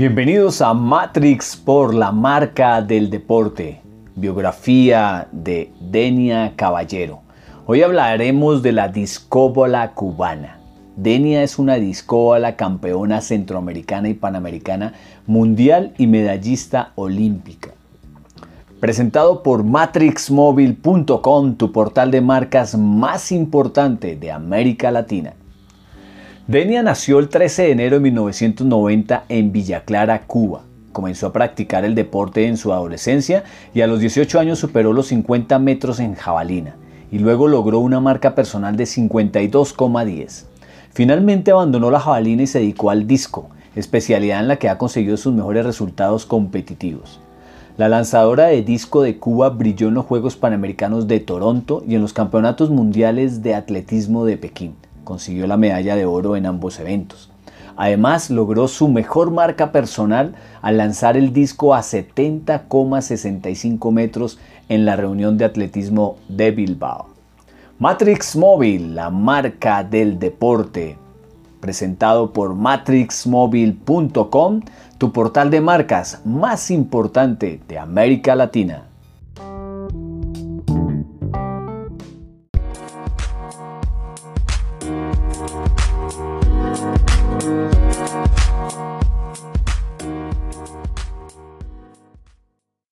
Bienvenidos a Matrix por la marca del deporte, biografía de Denia Caballero. Hoy hablaremos de la discóbola cubana. Denia es una discóbola campeona centroamericana y panamericana mundial y medallista olímpica. Presentado por matrixmobile.com, tu portal de marcas más importante de América Latina. Denia nació el 13 de enero de 1990 en Villa Clara, Cuba. Comenzó a practicar el deporte en su adolescencia y a los 18 años superó los 50 metros en jabalina y luego logró una marca personal de 52,10. Finalmente abandonó la jabalina y se dedicó al disco, especialidad en la que ha conseguido sus mejores resultados competitivos. La lanzadora de disco de Cuba brilló en los Juegos Panamericanos de Toronto y en los Campeonatos Mundiales de Atletismo de Pekín consiguió la medalla de oro en ambos eventos. Además, logró su mejor marca personal al lanzar el disco a 70,65 metros en la reunión de atletismo de Bilbao. Matrix Móvil, la marca del deporte, presentado por matrixmobile.com, tu portal de marcas más importante de América Latina. you